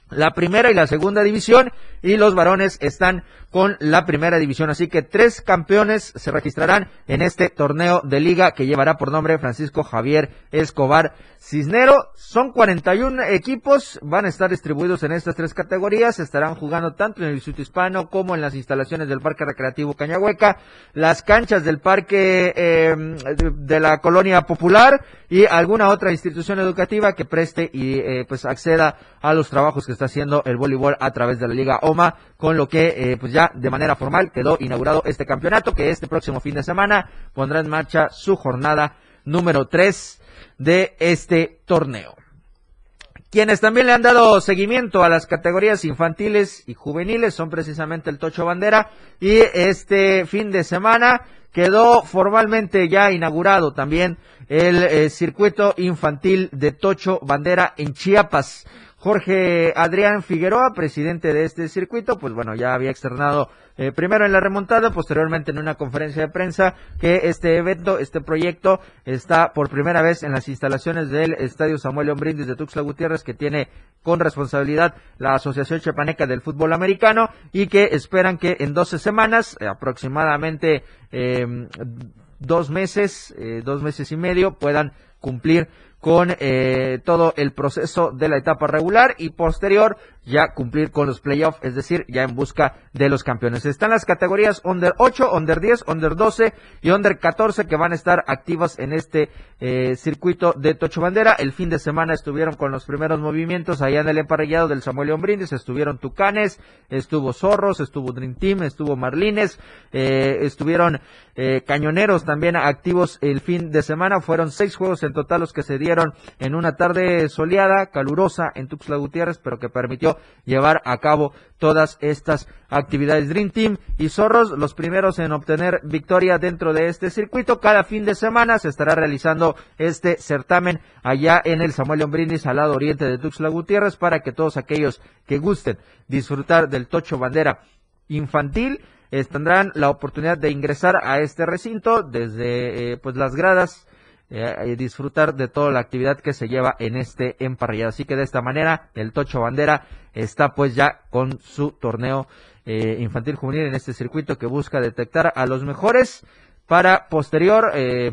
la primera y la segunda división y los varones están con la primera división. Así que tres campeones se registrarán en este torneo de liga que llevará por nombre Francisco Javier Escobar Cisnero. Son 41 equipos, van a estar distribuidos en estas tres categorías, estarán jugando tanto en el Instituto Hispano como en las instalaciones del Parque Recreativo Cañahueca, las canchas del Parque eh, de la Colonia Popular y alguna otra institución educativa que preste y eh, pues acceda a los trabajos que está haciendo el voleibol a través de la Liga OMA, con lo que eh, pues ya de manera formal quedó inaugurado este campeonato que este próximo fin de semana pondrá en marcha su jornada número 3 de este torneo. Quienes también le han dado seguimiento a las categorías infantiles y juveniles son precisamente el Tocho Bandera y este fin de semana quedó formalmente ya inaugurado también el eh, circuito infantil de Tocho Bandera en Chiapas. Jorge Adrián Figueroa, presidente de este circuito, pues bueno, ya había externado eh, primero en la remontada, posteriormente en una conferencia de prensa que este evento, este proyecto está por primera vez en las instalaciones del Estadio Samuel León Brindis de Tuxtla Gutiérrez, que tiene con responsabilidad la Asociación Chapaneca del Fútbol Americano y que esperan que en 12 semanas, aproximadamente eh, dos meses, eh, dos meses y medio, puedan cumplir con eh, todo el proceso de la etapa regular y posterior ya cumplir con los playoffs, es decir, ya en busca de los campeones. Están las categorías under 8, under 10, under 12 y under 14 que van a estar activas en este eh, circuito de Tocho Bandera. El fin de semana estuvieron con los primeros movimientos allá en el emparrillado del Samuel León Brindis, estuvieron Tucanes, estuvo Zorros, estuvo Dream Team, estuvo Marlines, eh, estuvieron eh, Cañoneros también activos el fin de semana. Fueron seis juegos en total los que se dieron en una tarde soleada, calurosa en Tuxtla Gutiérrez, pero que permitió llevar a cabo todas estas actividades. Dream Team y Zorros, los primeros en obtener victoria dentro de este circuito. Cada fin de semana se estará realizando este certamen allá en el Samuel León Brindis, al lado oriente de Tuxtla Gutiérrez, para que todos aquellos que gusten disfrutar del Tocho Bandera infantil eh, tendrán la oportunidad de ingresar a este recinto desde eh, pues las gradas eh, y disfrutar de toda la actividad que se lleva en este emparrillado. Así que de esta manera el Tocho Bandera está pues ya con su torneo eh, infantil juvenil en este circuito que busca detectar a los mejores para posterior eh,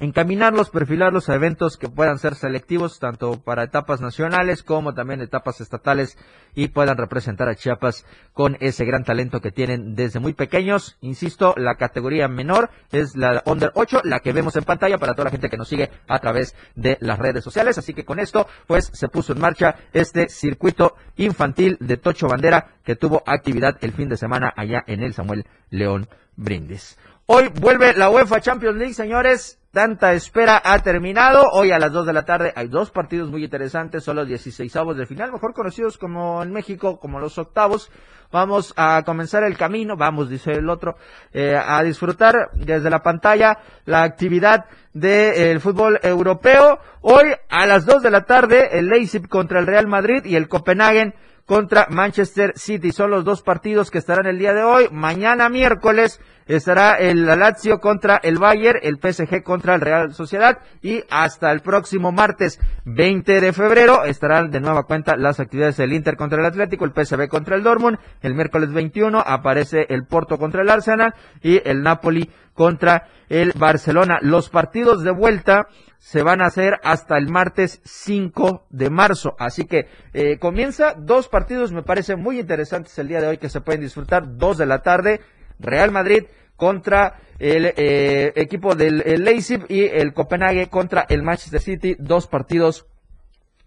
encaminarlos, perfilarlos a eventos que puedan ser selectivos tanto para etapas nacionales como también etapas estatales y puedan representar a Chiapas con ese gran talento que tienen desde muy pequeños. Insisto, la categoría menor es la Under 8, la que vemos en pantalla para toda la gente que nos sigue a través de las redes sociales. Así que con esto, pues se puso en marcha este circuito infantil de Tocho Bandera que tuvo actividad el fin de semana allá en el Samuel León Brindis. Hoy vuelve la UEFA Champions League, señores. Tanta espera ha terminado. Hoy a las 2 de la tarde hay dos partidos muy interesantes. Son los 16 de final, mejor conocidos como en México, como los octavos. Vamos a comenzar el camino, vamos, dice el otro, eh, a disfrutar desde la pantalla la actividad del fútbol europeo. Hoy a las 2 de la tarde el Leipzig contra el Real Madrid y el Copenhagen contra Manchester City. Son los dos partidos que estarán el día de hoy. Mañana miércoles estará el Lazio contra el Bayern, el PSG contra el Real Sociedad y hasta el próximo martes 20 de febrero estarán de nueva cuenta las actividades del Inter contra el Atlético, el PSV contra el Dortmund, el miércoles 21 aparece el Porto contra el Arsenal y el Napoli contra el Barcelona. Los partidos de vuelta se van a hacer hasta el martes 5 de marzo. Así que eh, comienza dos partidos, me parece muy interesantes el día de hoy que se pueden disfrutar, dos de la tarde, Real Madrid contra el eh, equipo del Leipzig y el Copenhague contra el Manchester City, dos partidos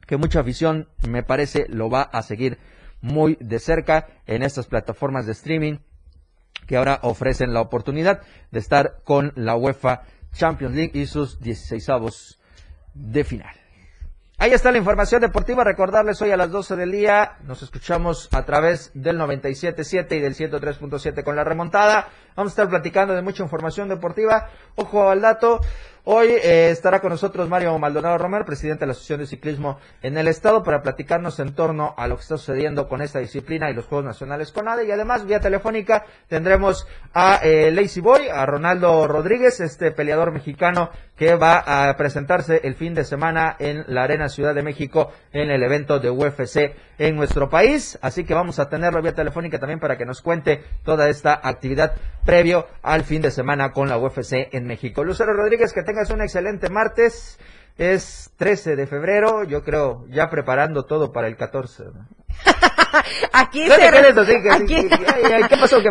que mucha afición me parece lo va a seguir muy de cerca en estas plataformas de streaming que ahora ofrecen la oportunidad de estar con la UEFA Champions League y sus 16 de final. Ahí está la información deportiva. Recordarles hoy a las 12 del día. Nos escuchamos a través del 97.7 y del 103.7 con la remontada. Vamos a estar platicando de mucha información deportiva. Ojo al dato. Hoy eh, estará con nosotros Mario Maldonado Romero, presidente de la Asociación de Ciclismo en el Estado, para platicarnos en torno a lo que está sucediendo con esta disciplina y los Juegos Nacionales con ADE. Y además, vía telefónica, tendremos a eh, Lazy Boy, a Ronaldo Rodríguez, este peleador mexicano que va a presentarse el fin de semana en la Arena Ciudad de México en el evento de UFC en nuestro país. Así que vamos a tenerlo vía telefónica también para que nos cuente toda esta actividad previo al fin de semana con la UFC en México. Lucero Rodríguez, que tengas un excelente martes. Es 13 de febrero, yo creo, ya preparando todo para el 14. aquí, se aquí,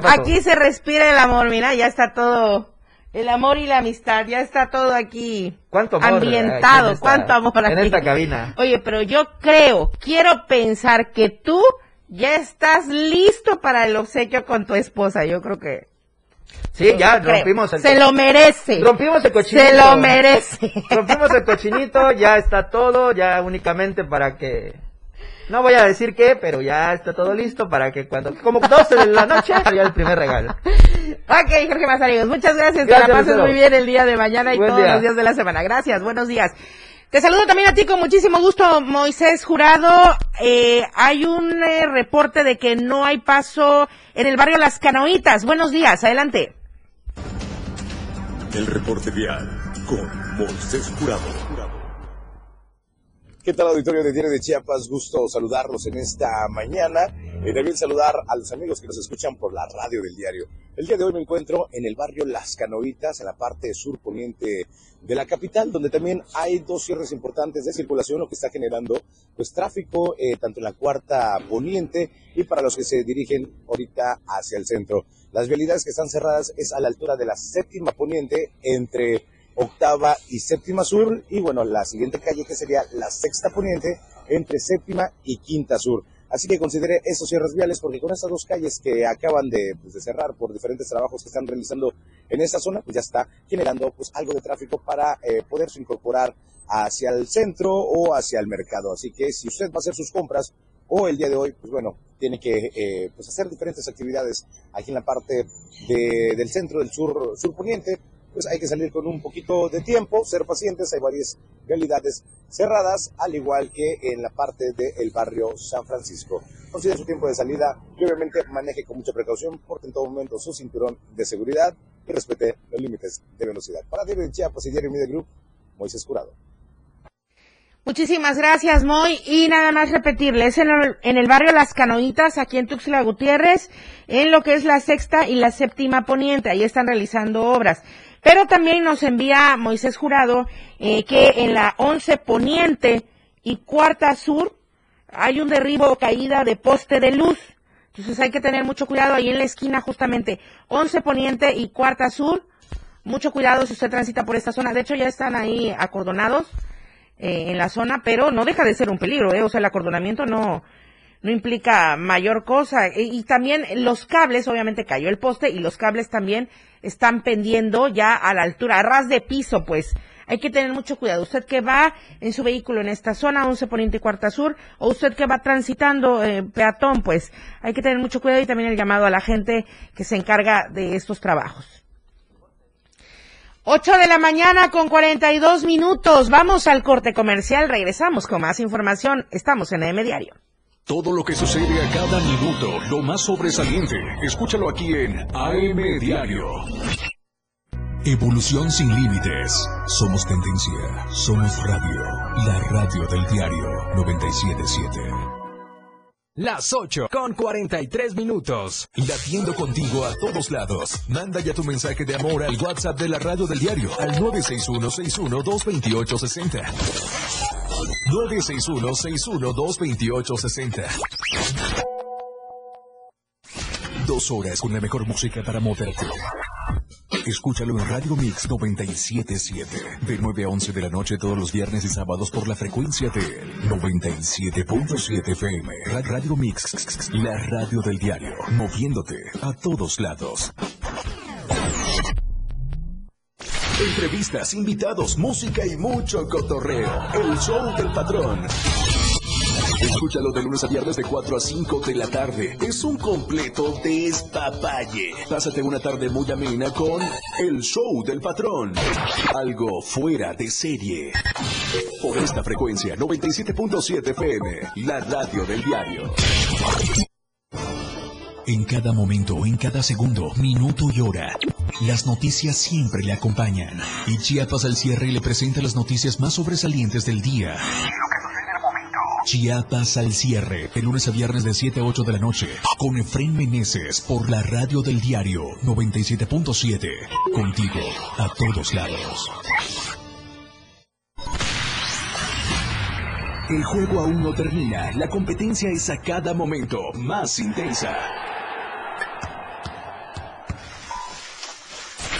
aquí se respira el amor, mira, ya está todo, el amor y la amistad, ya está todo aquí ¿Cuánto amor, ambientado, cuánto amor en esta cabina. Oye, pero yo creo, quiero pensar que tú ya estás listo para el obsequio con tu esposa, yo creo que Sí, ya rompimos el Se lo merece. Rompimos el cochinito. Se lo merece. Rompimos el cochinito, ya está todo, ya únicamente para que no voy a decir qué, pero ya está todo listo para que cuando, como 12 de la noche, haya el primer regalo. Ok, Jorge Mazariegos, muchas gracias, que la pases muy bien el día de mañana y todos los días de la semana. Gracias, buenos días. Te saludo también a ti con muchísimo gusto, Moisés Jurado. Eh, hay un eh, reporte de que no hay paso en el barrio Las Canoitas. Buenos días, adelante. El reporte vial con Moisés Jurado. ¿Qué tal auditorio de Diario de Chiapas? Gusto saludarlos en esta mañana y también saludar a los amigos que nos escuchan por la radio del diario. El día de hoy me encuentro en el barrio Las Canoitas, en la parte sur poniente de la capital, donde también hay dos cierres importantes de circulación, lo que está generando pues tráfico eh, tanto en la cuarta poniente y para los que se dirigen ahorita hacia el centro. Las vialidades que están cerradas es a la altura de la séptima poniente entre octava y séptima sur, y bueno, la siguiente calle que sería la sexta poniente entre séptima y quinta sur. Así que considere esos cierres viales porque con estas dos calles que acaban de, pues, de, cerrar por diferentes trabajos que están realizando en esta zona, pues ya está generando pues algo de tráfico para eh, poderse incorporar hacia el centro o hacia el mercado. Así que si usted va a hacer sus compras o el día de hoy, pues bueno, tiene que eh, pues hacer diferentes actividades aquí en la parte de, del centro del sur, sur poniente, pues hay que salir con un poquito de tiempo, ser pacientes, hay varias realidades cerradas, al igual que en la parte del barrio San Francisco. Considere su tiempo de salida y obviamente maneje con mucha precaución, porque en todo momento su cinturón de seguridad y respete los límites de velocidad. Para Diario de Chiapas y Diario Media Group, Moisés Curado. Muchísimas gracias, Moy. Y nada más repetirles, en el, en el barrio Las Canoitas, aquí en Tuxtla Gutiérrez, en lo que es la sexta y la séptima poniente, ahí están realizando obras. Pero también nos envía Moisés Jurado eh, que en la 11 Poniente y Cuarta Sur hay un derribo o caída de poste de luz. Entonces hay que tener mucho cuidado ahí en la esquina justamente 11 Poniente y Cuarta Sur. Mucho cuidado si usted transita por esta zona. De hecho ya están ahí acordonados eh, en la zona, pero no deja de ser un peligro, ¿eh? O sea, el acordonamiento no, no implica mayor cosa. Y, y, también los cables, obviamente cayó el poste y los cables también están pendiendo ya a la altura, a ras de piso, pues. Hay que tener mucho cuidado. Usted que va en su vehículo en esta zona, 11 Poniente y Cuarta Sur, o usted que va transitando eh, peatón, pues hay que tener mucho cuidado y también el llamado a la gente que se encarga de estos trabajos. 8 de la mañana con 42 minutos. Vamos al corte comercial. Regresamos con más información. Estamos en AM Diario. Todo lo que sucede a cada minuto, lo más sobresaliente, escúchalo aquí en AM Diario. Evolución sin límites. Somos tendencia. Somos radio. La radio del diario 977. Las 8 con 43 minutos. Latiendo contigo a todos lados. Manda ya tu mensaje de amor al WhatsApp de la radio del diario al 961-61-228-60. 961-61-228-60. Dos horas con la mejor música para moverte. Escúchalo en Radio Mix 977. De 9 a 11 de la noche todos los viernes y sábados por la frecuencia de 97.7 FM. Radio Mix, la radio del diario. Moviéndote a todos lados. Entrevistas, invitados, música y mucho cotorreo. El show del patrón. Escúchalo de lunes a viernes de 4 a 5 de la tarde. Es un completo despapalle. Pásate una tarde muy amena con El Show del Patrón. Algo fuera de serie. Por esta frecuencia, 97.7 FM, la radio del diario. En cada momento, en cada segundo, minuto y hora, las noticias siempre le acompañan. Y Chiapas al cierre le presenta las noticias más sobresalientes del día. Chiapas al cierre, de lunes a viernes de 7 a 8 de la noche, con Efren Meneses por la radio del diario 97.7. Contigo, a todos lados. El juego aún no termina, la competencia es a cada momento más intensa.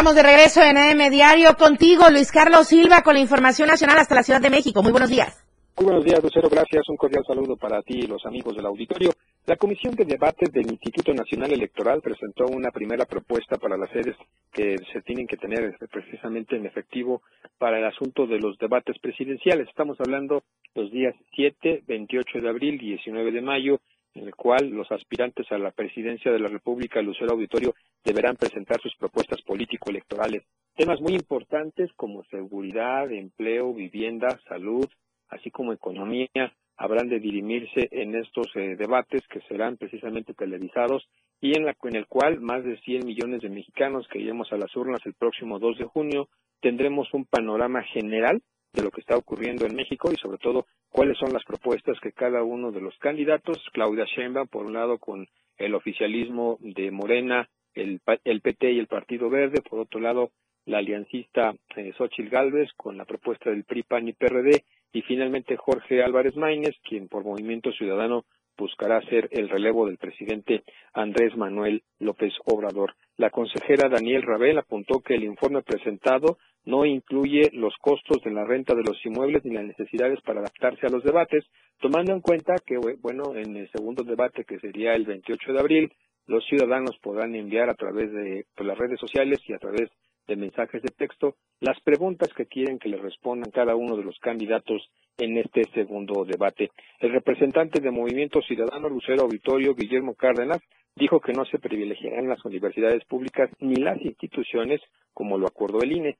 Estamos de regreso en AM Diario contigo, Luis Carlos Silva, con la información nacional hasta la Ciudad de México. Muy buenos días. Muy buenos días, Lucero. Gracias. Un cordial saludo para ti y los amigos del auditorio. La Comisión de Debates del Instituto Nacional Electoral presentó una primera propuesta para las sedes que se tienen que tener precisamente en efectivo para el asunto de los debates presidenciales. Estamos hablando los días 7, 28 de abril, 19 de mayo, en el cual los aspirantes a la presidencia de la República, Lucero Auditorio, deberán presentar sus propuestas político-electorales. Temas muy importantes como seguridad, empleo, vivienda, salud, así como economía, habrán de dirimirse en estos eh, debates que serán precisamente televisados y en, la, en el cual más de 100 millones de mexicanos que iremos a las urnas el próximo 2 de junio tendremos un panorama general de lo que está ocurriendo en México y sobre todo cuáles son las propuestas que cada uno de los candidatos, Claudia Sheinbaum por un lado con el oficialismo de Morena, el, el PT y el Partido Verde, por otro lado la aliancista eh, Gálvez con la propuesta del PRI, PAN y PRD y finalmente Jorge Álvarez Maínez, quien por Movimiento Ciudadano buscará ser el relevo del presidente Andrés Manuel López Obrador. La consejera Daniel Rabel apuntó que el informe presentado no incluye los costos de la renta de los inmuebles ni las necesidades para adaptarse a los debates, tomando en cuenta que, bueno, en el segundo debate, que sería el 28 de abril, los ciudadanos podrán enviar a través de pues, las redes sociales y a través de mensajes de texto las preguntas que quieren que le respondan cada uno de los candidatos en este segundo debate. El representante de Movimiento Ciudadano Lucero Auditorio, Guillermo Cárdenas, dijo que no se privilegiarán las universidades públicas ni las instituciones como lo acordó el INE.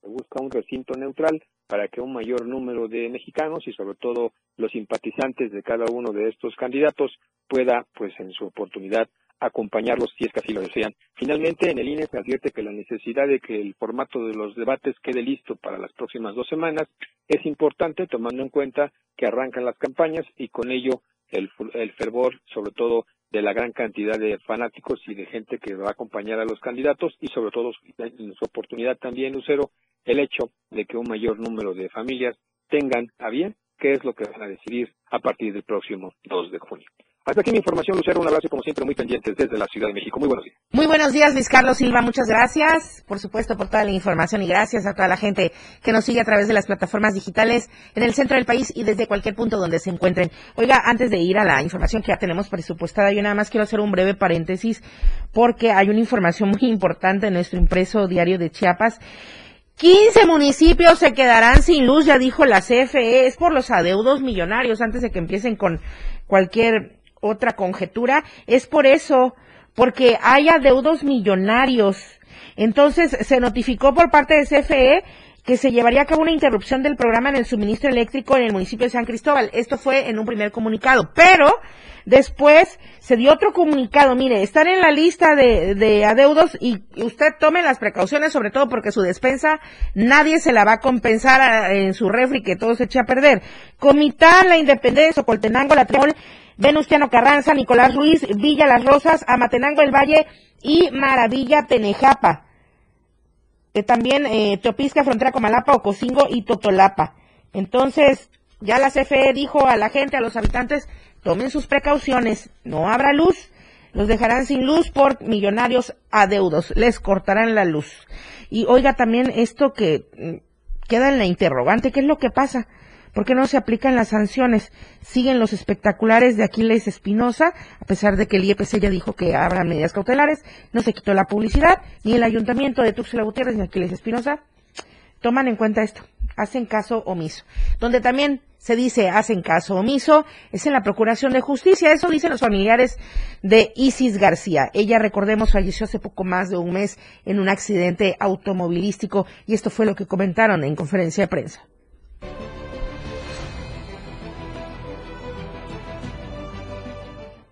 Se busca un recinto neutral para que un mayor número de mexicanos y sobre todo los simpatizantes de cada uno de estos candidatos pueda, pues en su oportunidad, acompañarlos si es que así lo desean. Finalmente, en el INE se advierte que la necesidad de que el formato de los debates quede listo para las próximas dos semanas es importante, tomando en cuenta que arrancan las campañas y con ello el, el fervor, sobre todo de la gran cantidad de fanáticos y de gente que va a acompañar a los candidatos y sobre todo en su oportunidad también, Lucero, el hecho de que un mayor número de familias tengan a bien qué es lo que van a decidir a partir del próximo 2 de junio. Hasta aquí mi información, Lucero. Un abrazo, como siempre, muy pendientes desde la Ciudad de México. Muy buenos días. Muy buenos días, Luis Carlos Silva. Muchas gracias, por supuesto, por toda la información y gracias a toda la gente que nos sigue a través de las plataformas digitales en el centro del país y desde cualquier punto donde se encuentren. Oiga, antes de ir a la información que ya tenemos presupuestada, yo nada más quiero hacer un breve paréntesis porque hay una información muy importante en nuestro impreso diario de Chiapas. 15 municipios se quedarán sin luz, ya dijo la CFE, es por los adeudos millonarios antes de que empiecen con cualquier otra conjetura, es por eso, porque hay adeudos millonarios. Entonces se notificó por parte de CFE que se llevaría a cabo una interrupción del programa en el suministro eléctrico en el municipio de San Cristóbal. Esto fue en un primer comunicado, pero después se dio otro comunicado. Mire, están en la lista de, de adeudos y usted tome las precauciones, sobre todo porque su despensa nadie se la va a compensar en su refri que todo se eche a perder. Comitán, La Independencia, Socoltenango, La Tremol, Venustiano Carranza, Nicolás Ruiz, Villa Las Rosas, Amatenango el Valle y Maravilla Penejapa. Eh, también eh, Teopisca, Frontera Comalapa, Ocosingo y Totolapa. Entonces, ya la CFE dijo a la gente, a los habitantes, tomen sus precauciones, no habrá luz, los dejarán sin luz por millonarios adeudos, les cortarán la luz. Y oiga también esto que mm, queda en la interrogante, ¿qué es lo que pasa? ¿Por qué no se aplican las sanciones? Siguen los espectaculares de Aquiles Espinosa, a pesar de que el IEPC ya dijo que habrá medidas cautelares, no se quitó la publicidad, ni el ayuntamiento de Tuxtla Gutiérrez ni Aquiles Espinosa toman en cuenta esto, hacen caso omiso. Donde también se dice hacen caso omiso es en la Procuración de Justicia. Eso dicen los familiares de Isis García. Ella, recordemos, falleció hace poco más de un mes en un accidente automovilístico y esto fue lo que comentaron en conferencia de prensa.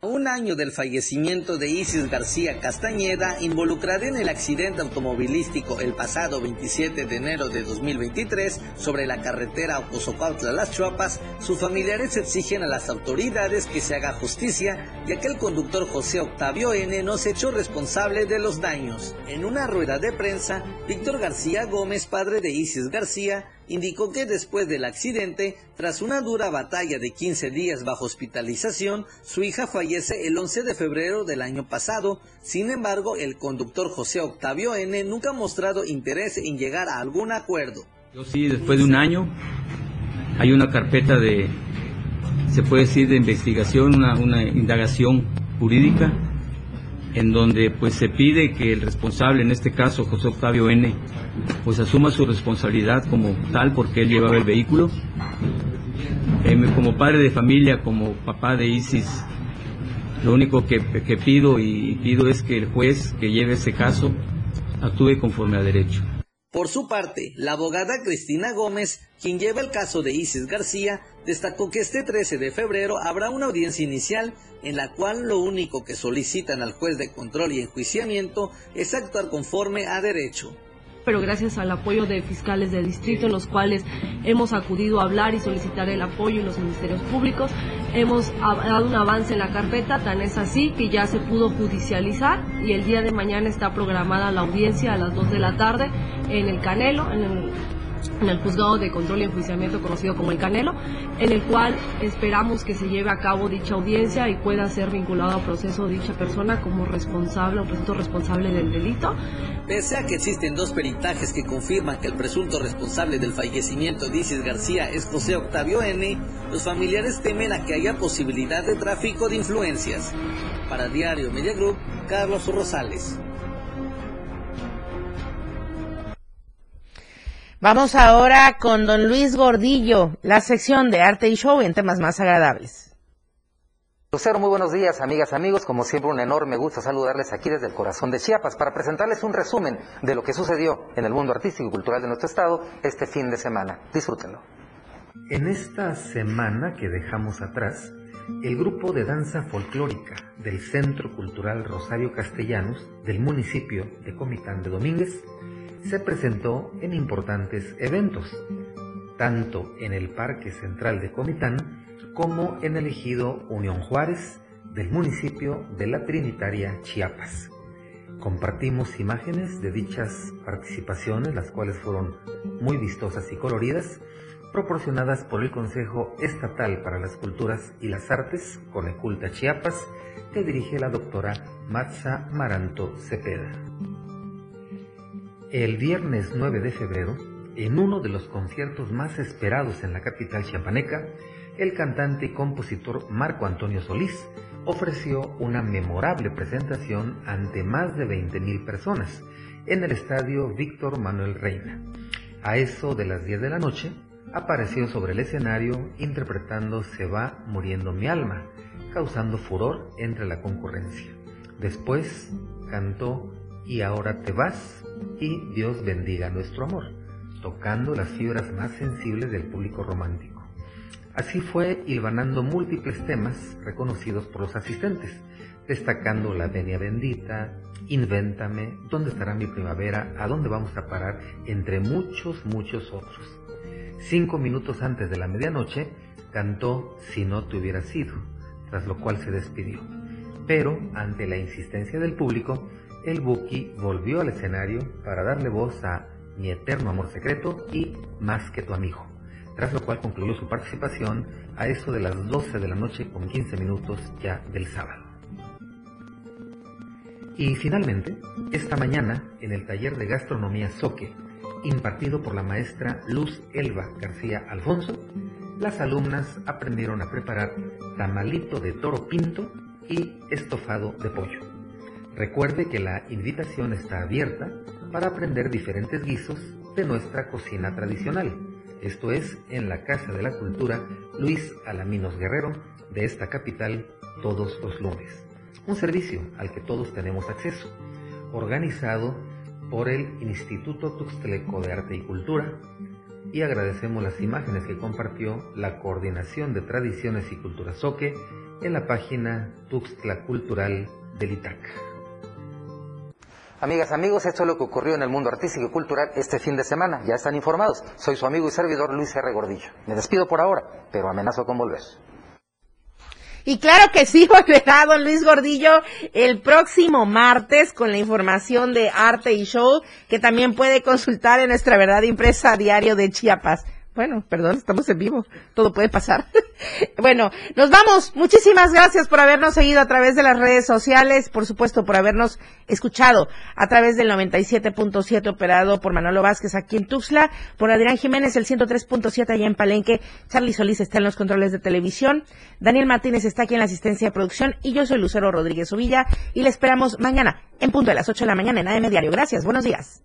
Un año del fallecimiento de Isis García Castañeda, involucrada en el accidente automovilístico el pasado 27 de enero de 2023 sobre la carretera Ocosocautla Las Chuapas, sus familiares exigen a las autoridades que se haga justicia, ya que el conductor José Octavio N. no se echó responsable de los daños. En una rueda de prensa, Víctor García Gómez, padre de Isis García, indicó que después del accidente, tras una dura batalla de 15 días bajo hospitalización, su hija fallece el 11 de febrero del año pasado. Sin embargo, el conductor José Octavio N. nunca ha mostrado interés en llegar a algún acuerdo. Yo sí, después de un año, hay una carpeta de, se puede decir, de investigación, una, una indagación jurídica, en donde pues se pide que el responsable, en este caso José Octavio N., pues asuma su responsabilidad como tal porque él llevaba el vehículo. Eh, como padre de familia, como papá de Isis, lo único que, que pido y pido es que el juez que lleve ese caso actúe conforme a derecho. Por su parte, la abogada Cristina Gómez, quien lleva el caso de Isis García, destacó que este 13 de febrero habrá una audiencia inicial en la cual lo único que solicitan al juez de control y enjuiciamiento es actuar conforme a derecho pero gracias al apoyo de fiscales de distrito en los cuales hemos acudido a hablar y solicitar el apoyo en los ministerios públicos, hemos dado un avance en la carpeta, tan es así que ya se pudo judicializar y el día de mañana está programada la audiencia a las 2 de la tarde en el Canelo, en el en el juzgado de control y enjuiciamiento conocido como el Canelo, en el cual esperamos que se lleve a cabo dicha audiencia y pueda ser vinculado a proceso dicha persona como responsable o presunto responsable del delito. Pese a que existen dos peritajes que confirman que el presunto responsable del fallecimiento de Isis García es José Octavio N., los familiares temen a que haya posibilidad de tráfico de influencias. Para Diario Media Group, Carlos Rosales. Vamos ahora con don Luis Gordillo, la sección de arte y show en temas más agradables. Lucero, muy buenos días, amigas, amigos. Como siempre, un enorme gusto saludarles aquí desde el corazón de Chiapas para presentarles un resumen de lo que sucedió en el mundo artístico y cultural de nuestro estado este fin de semana. Disfrútenlo. En esta semana que dejamos atrás, el grupo de danza folclórica del Centro Cultural Rosario Castellanos del municipio de Comitán de Domínguez se presentó en importantes eventos, tanto en el Parque Central de Comitán como en el ejido Unión Juárez del municipio de la Trinitaria Chiapas. Compartimos imágenes de dichas participaciones, las cuales fueron muy vistosas y coloridas, proporcionadas por el Consejo Estatal para las Culturas y las Artes, Coneculta Chiapas, que dirige la doctora Matza Maranto Cepeda. El viernes 9 de febrero, en uno de los conciertos más esperados en la capital chiapaneca, el cantante y compositor Marco Antonio Solís ofreció una memorable presentación ante más de 20.000 personas en el estadio Víctor Manuel Reina. A eso de las 10 de la noche, apareció sobre el escenario interpretando Se va muriendo mi alma, causando furor entre la concurrencia. Después cantó Y ahora te vas y Dios bendiga nuestro amor, tocando las fibras más sensibles del público romántico. Así fue hilvanando múltiples temas reconocidos por los asistentes, destacando La Venia Bendita, Invéntame, ¿Dónde estará mi primavera? ¿A dónde vamos a parar? Entre muchos, muchos otros. Cinco minutos antes de la medianoche, cantó Si no te hubiera sido, tras lo cual se despidió. Pero, ante la insistencia del público, el Buki volvió al escenario para darle voz a Mi eterno amor secreto y Más que tu amigo, tras lo cual concluyó su participación a eso de las 12 de la noche con 15 minutos ya del sábado. Y finalmente, esta mañana, en el taller de gastronomía Soque, impartido por la maestra Luz Elba García Alfonso, las alumnas aprendieron a preparar tamalito de toro pinto y estofado de pollo. Recuerde que la invitación está abierta para aprender diferentes guisos de nuestra cocina tradicional. Esto es en la Casa de la Cultura Luis Alaminos Guerrero de esta capital todos los lunes. Un servicio al que todos tenemos acceso, organizado por el Instituto Tuxtleco de Arte y Cultura y agradecemos las imágenes que compartió la Coordinación de Tradiciones y Cultura Soque en la página Tuxtla Cultural del ITAC. Amigas, amigos, esto es lo que ocurrió en el mundo artístico y cultural este fin de semana. Ya están informados. Soy su amigo y servidor Luis R. Gordillo. Me despido por ahora, pero amenazo con volver. Y claro que sí, volverá don Luis Gordillo el próximo martes con la información de arte y show que también puede consultar en nuestra verdad impresa diario de Chiapas. Bueno, perdón, estamos en vivo, todo puede pasar. bueno, nos vamos. Muchísimas gracias por habernos seguido a través de las redes sociales, por supuesto por habernos escuchado a través del 97.7 operado por Manolo Vázquez aquí en Tuxtla, por Adrián Jiménez el 103.7 allá en Palenque, Charlie Solís está en los controles de televisión, Daniel Martínez está aquí en la asistencia de producción y yo soy Lucero Rodríguez Uvilla y le esperamos mañana en punto de las 8 de la mañana en AM Diario. Gracias, buenos días.